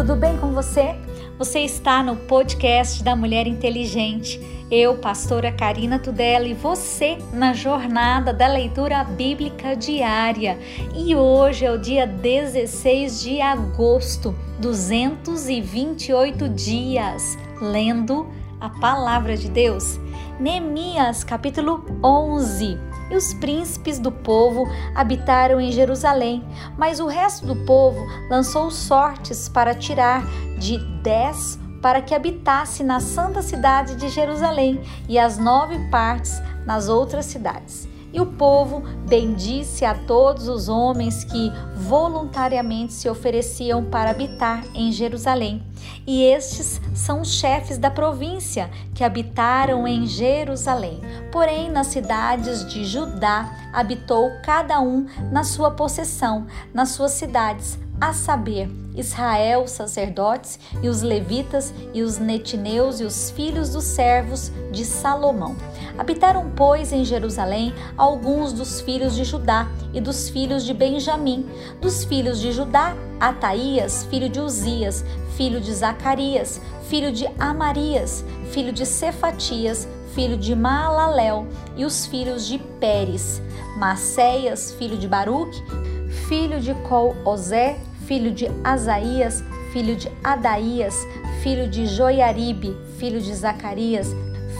tudo bem com você? Você está no podcast da Mulher Inteligente. Eu, pastora Karina Tudela, e você na jornada da leitura bíblica diária. E hoje é o dia 16 de agosto, 228 dias, lendo a palavra de Deus. Neemias, capítulo 11. E os príncipes do povo habitaram em Jerusalém, mas o resto do povo lançou sortes para tirar de dez para que habitasse na santa cidade de Jerusalém e as nove partes nas outras cidades. E o povo bendisse a todos os homens que voluntariamente se ofereciam para habitar em Jerusalém. E estes são os chefes da província que habitaram em Jerusalém. Porém, nas cidades de Judá habitou cada um na sua possessão, nas suas cidades, a saber, Israel, sacerdotes, e os levitas, e os netineus, e os filhos dos servos de Salomão. Habitaram, pois, em Jerusalém alguns dos filhos de Judá e dos filhos de Benjamim. Dos filhos de Judá, Ataías, filho de Uzias, filho de Zacarias, filho de Amarias, filho de Cefatias, filho de Maalalel, e os filhos de Pérez, Maceias, filho de Baruque, filho de Col-Ozé, filho de Asaías, filho de Adaías, filho de Joiaribe, filho de Zacarias,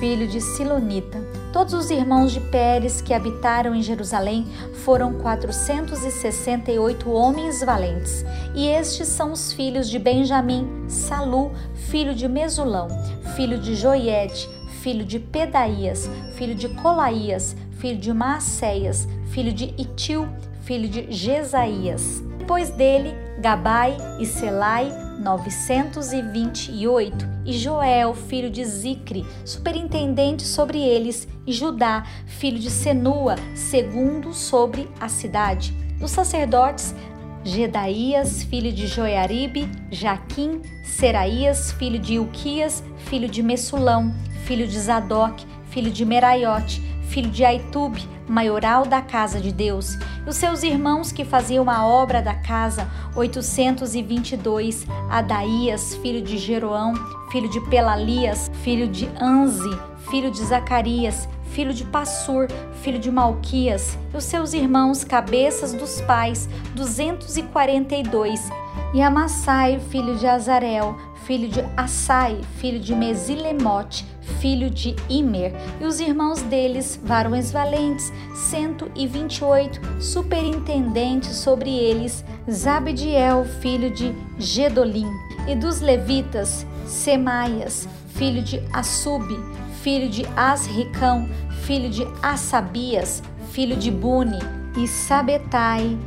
filho de Silonita. Todos os irmãos de Pérez que habitaram em Jerusalém foram 468 homens valentes. E estes são os filhos de Benjamim, Salu, filho de Mesulão, filho de Joiede, filho de Pedaías, filho de Colaías, filho de Maacéias, filho de Itil, filho de Jesaías. Depois dele, Gabai e Selai, 928, e Joel, filho de Zicre, superintendente sobre eles, e Judá, filho de Senua, segundo sobre a cidade. Os sacerdotes, Gedaías, filho de Joiaribe, Jaquim, Seraías, filho de Ilquias, filho de Messulão, filho de Zadok, filho de Meraiote, filho de Aitube, maioral da casa de Deus, e os seus irmãos que faziam a obra da casa, 822, Adaías, filho de Jeroão, filho de Pelalias, filho de Anze, filho de Zacarias, filho de Passur, filho de Malquias, e os seus irmãos, cabeças dos pais, 242, e Amassai, filho de Azarel, filho de Assai, filho de Mesilemote, filho de Imer, e os irmãos deles, varões valentes, 128, superintendentes sobre eles, Zabdiel, filho de Gedolim, e dos levitas, Semaias, filho de Assub, filho de Asricão, filho de Assabias, filho de Buni, e Sabetai,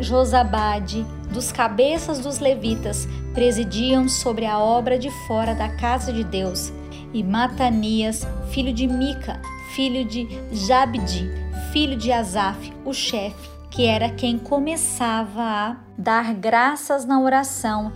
Josabade, dos cabeças dos levitas, presidiam sobre a obra de fora da casa de Deus, e Matanias, filho de Mica, filho de Jabdi, filho de Asaf, o chefe, que era quem começava a dar graças na oração,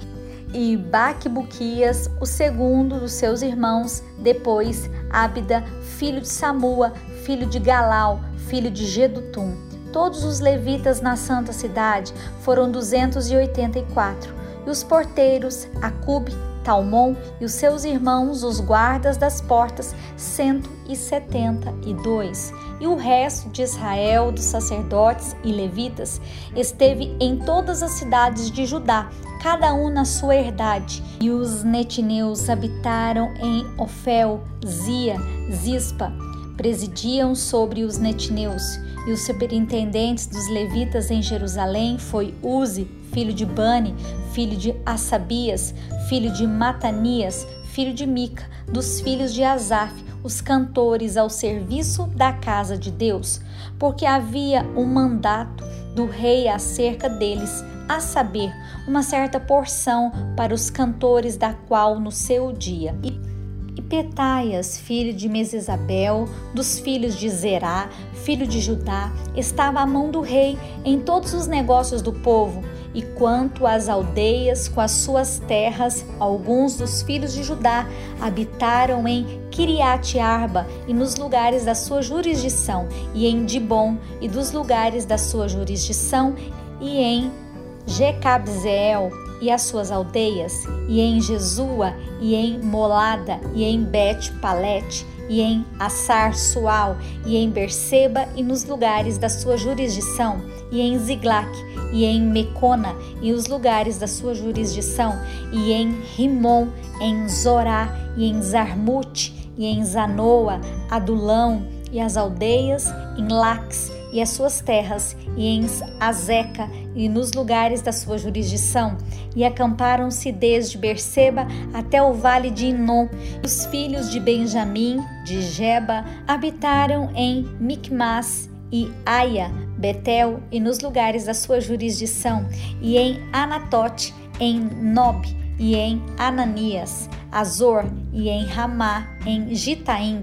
e Baquebuquias, o segundo dos seus irmãos, depois Ábida, filho de Samua, filho de Galal, filho de Gedutum. Todos os levitas na santa cidade foram 284 e os porteiros, Acube, Talmon e os seus irmãos, os guardas das portas, 172. E o resto de Israel, dos sacerdotes e levitas, esteve em todas as cidades de Judá, cada um na sua herdade. E os netineus habitaram em Ofel, Zia, Zispa, presidiam sobre os netineus. E os superintendentes dos levitas em Jerusalém foi Uzi, filho de Bani, filho de Assabias, filho de Matanias, filho de Mica, dos filhos de Asaf, os cantores ao serviço da casa de Deus, porque havia um mandato do rei acerca deles, a saber, uma certa porção para os cantores da qual no seu dia. E Petaias, filho de Mesesabel, dos filhos de Zerá, filho de Judá, estava à mão do rei em todos os negócios do povo, e quanto às aldeias com as suas terras, alguns dos filhos de Judá habitaram em Kiriat Arba e nos lugares da sua jurisdição, e em Dibon e dos lugares da sua jurisdição, e em Jecabzeel e as suas aldeias, e em Jesua, e em Molada, e em Bet Palete, e em Assar Sual, e em Berseba e nos lugares da sua jurisdição, e em Ziglac, e em Mecona e os lugares da sua jurisdição, e em Rimon, em Zorá, e em Zarmute, e em Zanoa, Adulão, e as aldeias, em Lax, e as suas terras, e em Azeca, e nos lugares da sua jurisdição, e acamparam-se desde Berseba até o vale de Inom. Os filhos de Benjamim, de Jeba, habitaram em Micmas e Aia, Betel e nos lugares da sua jurisdição, e em Anatote, em Nob e em Ananias, Azor e em Ramá, em Gitaim,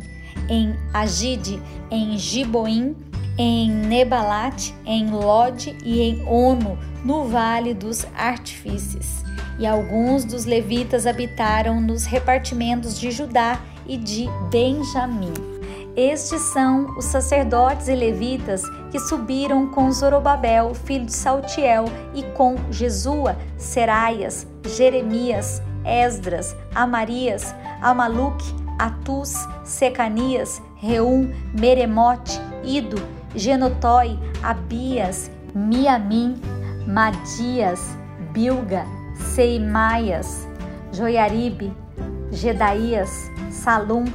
em Agide, em Giboim em Nebalat, em Lod e em Ono, no Vale dos Artifícios. E alguns dos levitas habitaram nos repartimentos de Judá e de Benjamim. Estes são os sacerdotes e levitas que subiram com Zorobabel, filho de Saltiel, e com Jesua, Seraias, Jeremias, Esdras, Amarias, Amaluque, Atus, Secanias, Reum, Meremote, Ido, Genotói, Abias, Miamim, Madias, Bilga, Seimaias, Joiaribe, Gedaías, Salum,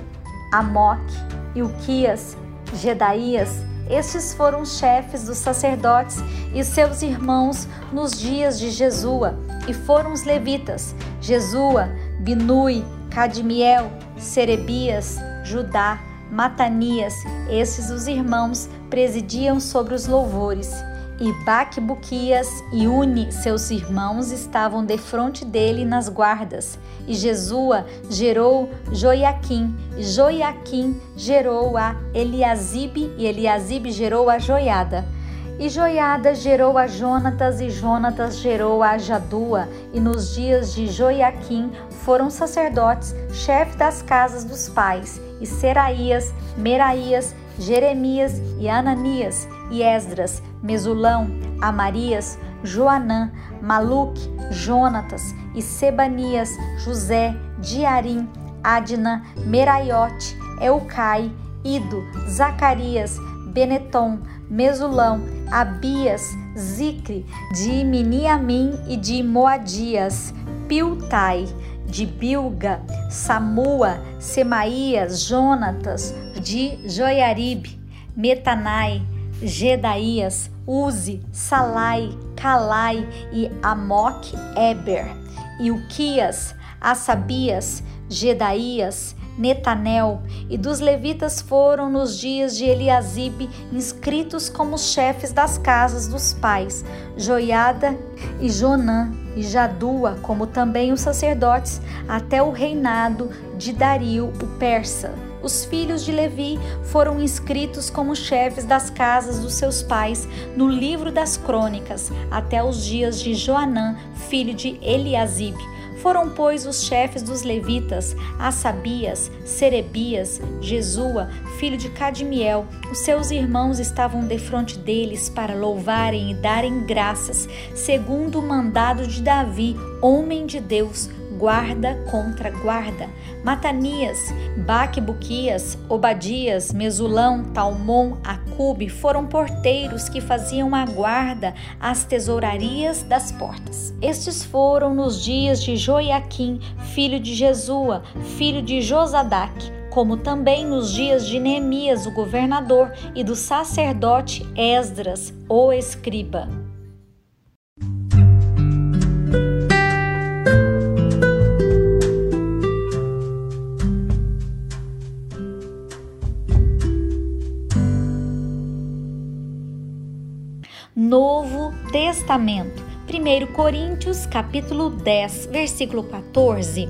Amoque, Ilquias, Gedaías, estes foram chefes dos sacerdotes e seus irmãos nos dias de Jesua, e foram os levitas: Jesua, Binui, Cadmiel, Serebias, Judá, Matanias, esses os irmãos presidiam sobre os louvores. E Baquebuquias e Uni, seus irmãos, estavam defronte dele nas guardas. E Jesua gerou Joiaquim, e Joiaquim gerou a Eliasibe, e Eliasibe gerou a Joiada. E Joiada gerou a Jonatas, e Jonatas gerou a Jadua. E nos dias de Joiaquim foram sacerdotes, chefe das casas dos pais, e Seraías, Meraías, Jeremias e Ananias, e Esdras, Mesulão, Amarias, Joanã, Maluque, Jonatas e Sebanias, José, Diarim, Adna, Meraiote, Eucai, Ido, Zacarias, Benetom, Mesulão, Abias, Zicre, de Miniamim e de Moadias, Piltai, de Bilga, Samua, Semaías, Jonatas, de Joiaribe, Metanai, Gedaías, Uzi, Salai, Calai e Amoque Eber, Uquias, Assabias, Gedaías, Netanel e dos levitas foram nos dias de Eliasibe inscritos como chefes das casas dos pais, Joiada e Jonã e Jadua, como também os sacerdotes, até o reinado de Dario o persa. Os filhos de Levi foram inscritos como chefes das casas dos seus pais no livro das crônicas, até os dias de Joanã, filho de Eliasibe foram, pois, os chefes dos levitas, Assabias, Serebias, Jesua, filho de Cadmiel. Os seus irmãos estavam defronte deles para louvarem e darem graças, segundo o mandado de Davi, homem de Deus, guarda contra guarda. Matanias, Baquebuquias, Obadias, Mesulão, Talmon, Acube foram porteiros que faziam a guarda às tesourarias das portas. Estes foram nos dias de Joiaquim, filho de Jesua, filho de Josadac, como também nos dias de Neemias, o governador, e do sacerdote Esdras, o escriba. Testamento. 1 Coríntios, capítulo 10, versículo 14.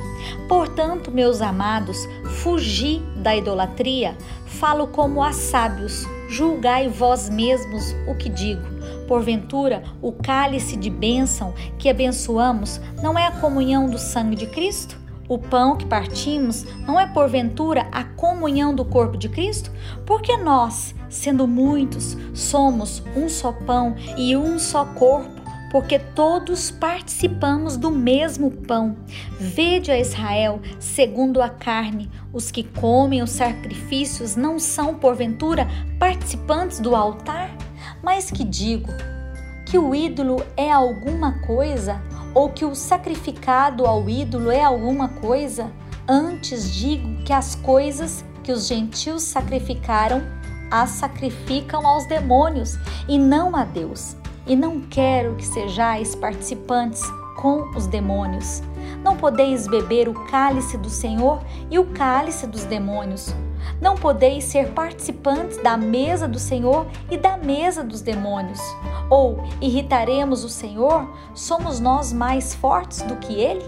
Portanto, meus amados, fugi da idolatria. Falo como a sábios, julgai vós mesmos o que digo. Porventura, o cálice de bênção que abençoamos não é a comunhão do sangue de Cristo? O pão que partimos não é porventura a comunhão do corpo de Cristo? Porque nós, sendo muitos, somos um só pão e um só corpo, porque todos participamos do mesmo pão. Vede a Israel, segundo a carne, os que comem os sacrifícios não são, porventura, participantes do altar? Mas que digo? Que o ídolo é alguma coisa? Ou que o sacrificado ao ídolo é alguma coisa? Antes digo que as coisas que os gentios sacrificaram, as sacrificam aos demônios e não a Deus. E não quero que sejais participantes com os demônios. Não podeis beber o cálice do Senhor e o cálice dos demônios. Não podeis ser participantes da mesa do Senhor e da mesa dos demônios. Ou irritaremos o Senhor? Somos nós mais fortes do que ele?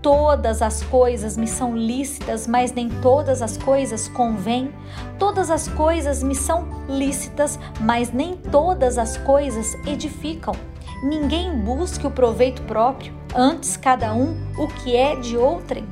Todas as coisas me são lícitas, mas nem todas as coisas convêm. Todas as coisas me são lícitas, mas nem todas as coisas edificam. Ninguém busque o proveito próprio, antes cada um o que é de outrem.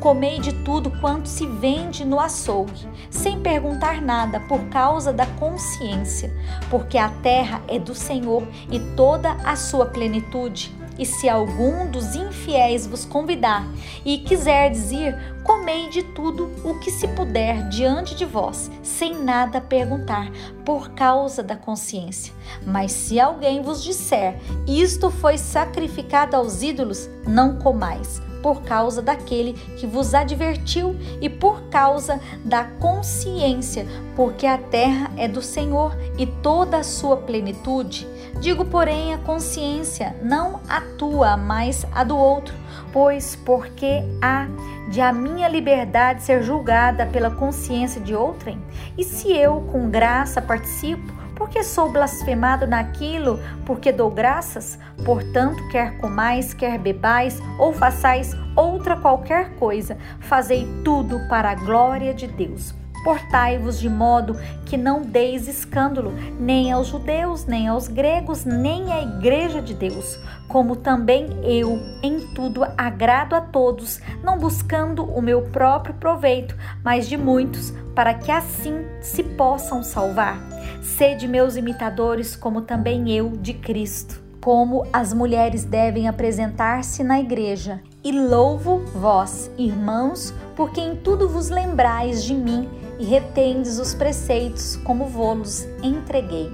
Comei de tudo quanto se vende no açougue, sem perguntar nada por causa da consciência, porque a terra é do Senhor e toda a sua plenitude. E se algum dos infiéis vos convidar e quiser dizer, comei de tudo o que se puder diante de vós, sem nada perguntar, por causa da consciência. Mas se alguém vos disser, isto foi sacrificado aos ídolos, não comais por causa daquele que vos advertiu e por causa da consciência, porque a terra é do Senhor e toda a sua plenitude. Digo, porém, a consciência, não a tua, mas a do outro, pois porque há de a minha liberdade ser julgada pela consciência de outrem? E se eu, com graça, participo, porque sou blasfemado naquilo, porque dou graças? Portanto, quer comais, quer bebais, ou façais outra qualquer coisa, fazei tudo para a glória de Deus. Portai-vos de modo que não deis escândalo, nem aos judeus, nem aos gregos, nem à igreja de Deus, como também eu, em tudo, agrado a todos, não buscando o meu próprio proveito, mas de muitos, para que assim se possam salvar. Sede meus imitadores, como também eu de Cristo. Como as mulheres devem apresentar-se na igreja. E louvo vós, irmãos, porque em tudo vos lembrais de mim e retendes os preceitos como vos entreguei.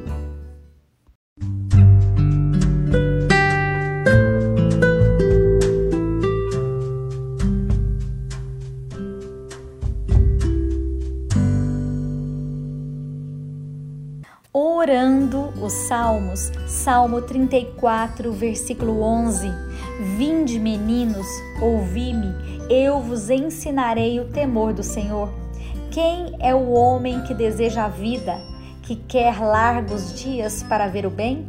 Orando os Salmos, Salmo 34, versículo 11. Vinde, meninos, ouvi-me, eu vos ensinarei o temor do Senhor. Quem é o homem que deseja a vida, que quer largos dias para ver o bem?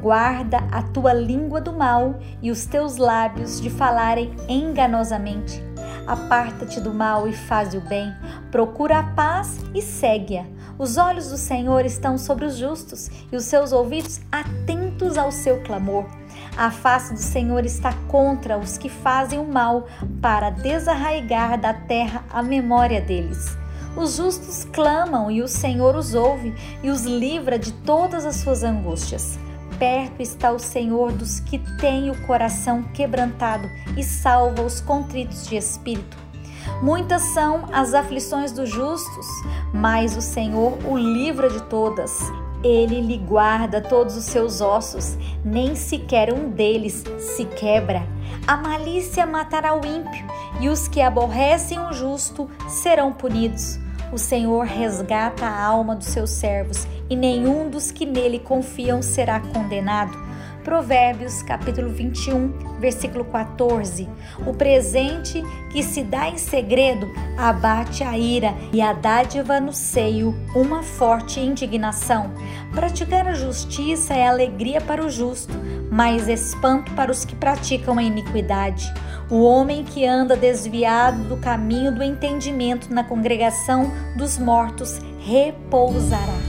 Guarda a tua língua do mal e os teus lábios de falarem enganosamente. Aparta-te do mal e faz o bem, procura a paz e segue-a. Os olhos do Senhor estão sobre os justos e os seus ouvidos atentos ao seu clamor. A face do Senhor está contra os que fazem o mal, para desarraigar da terra a memória deles. Os justos clamam e o Senhor os ouve e os livra de todas as suas angústias. Perto está o Senhor dos que têm o coração quebrantado e salva os contritos de espírito. Muitas são as aflições dos justos, mas o Senhor o livra de todas. Ele lhe guarda todos os seus ossos, nem sequer um deles se quebra. A malícia matará o ímpio, e os que aborrecem o justo serão punidos. O Senhor resgata a alma dos seus servos, e nenhum dos que nele confiam será condenado. Provérbios capítulo 21, versículo 14. O presente que se dá em segredo abate a ira e a dádiva no seio uma forte indignação. Praticar a justiça é alegria para o justo, mas espanto para os que praticam a iniquidade. O homem que anda desviado do caminho do entendimento na congregação dos mortos repousará.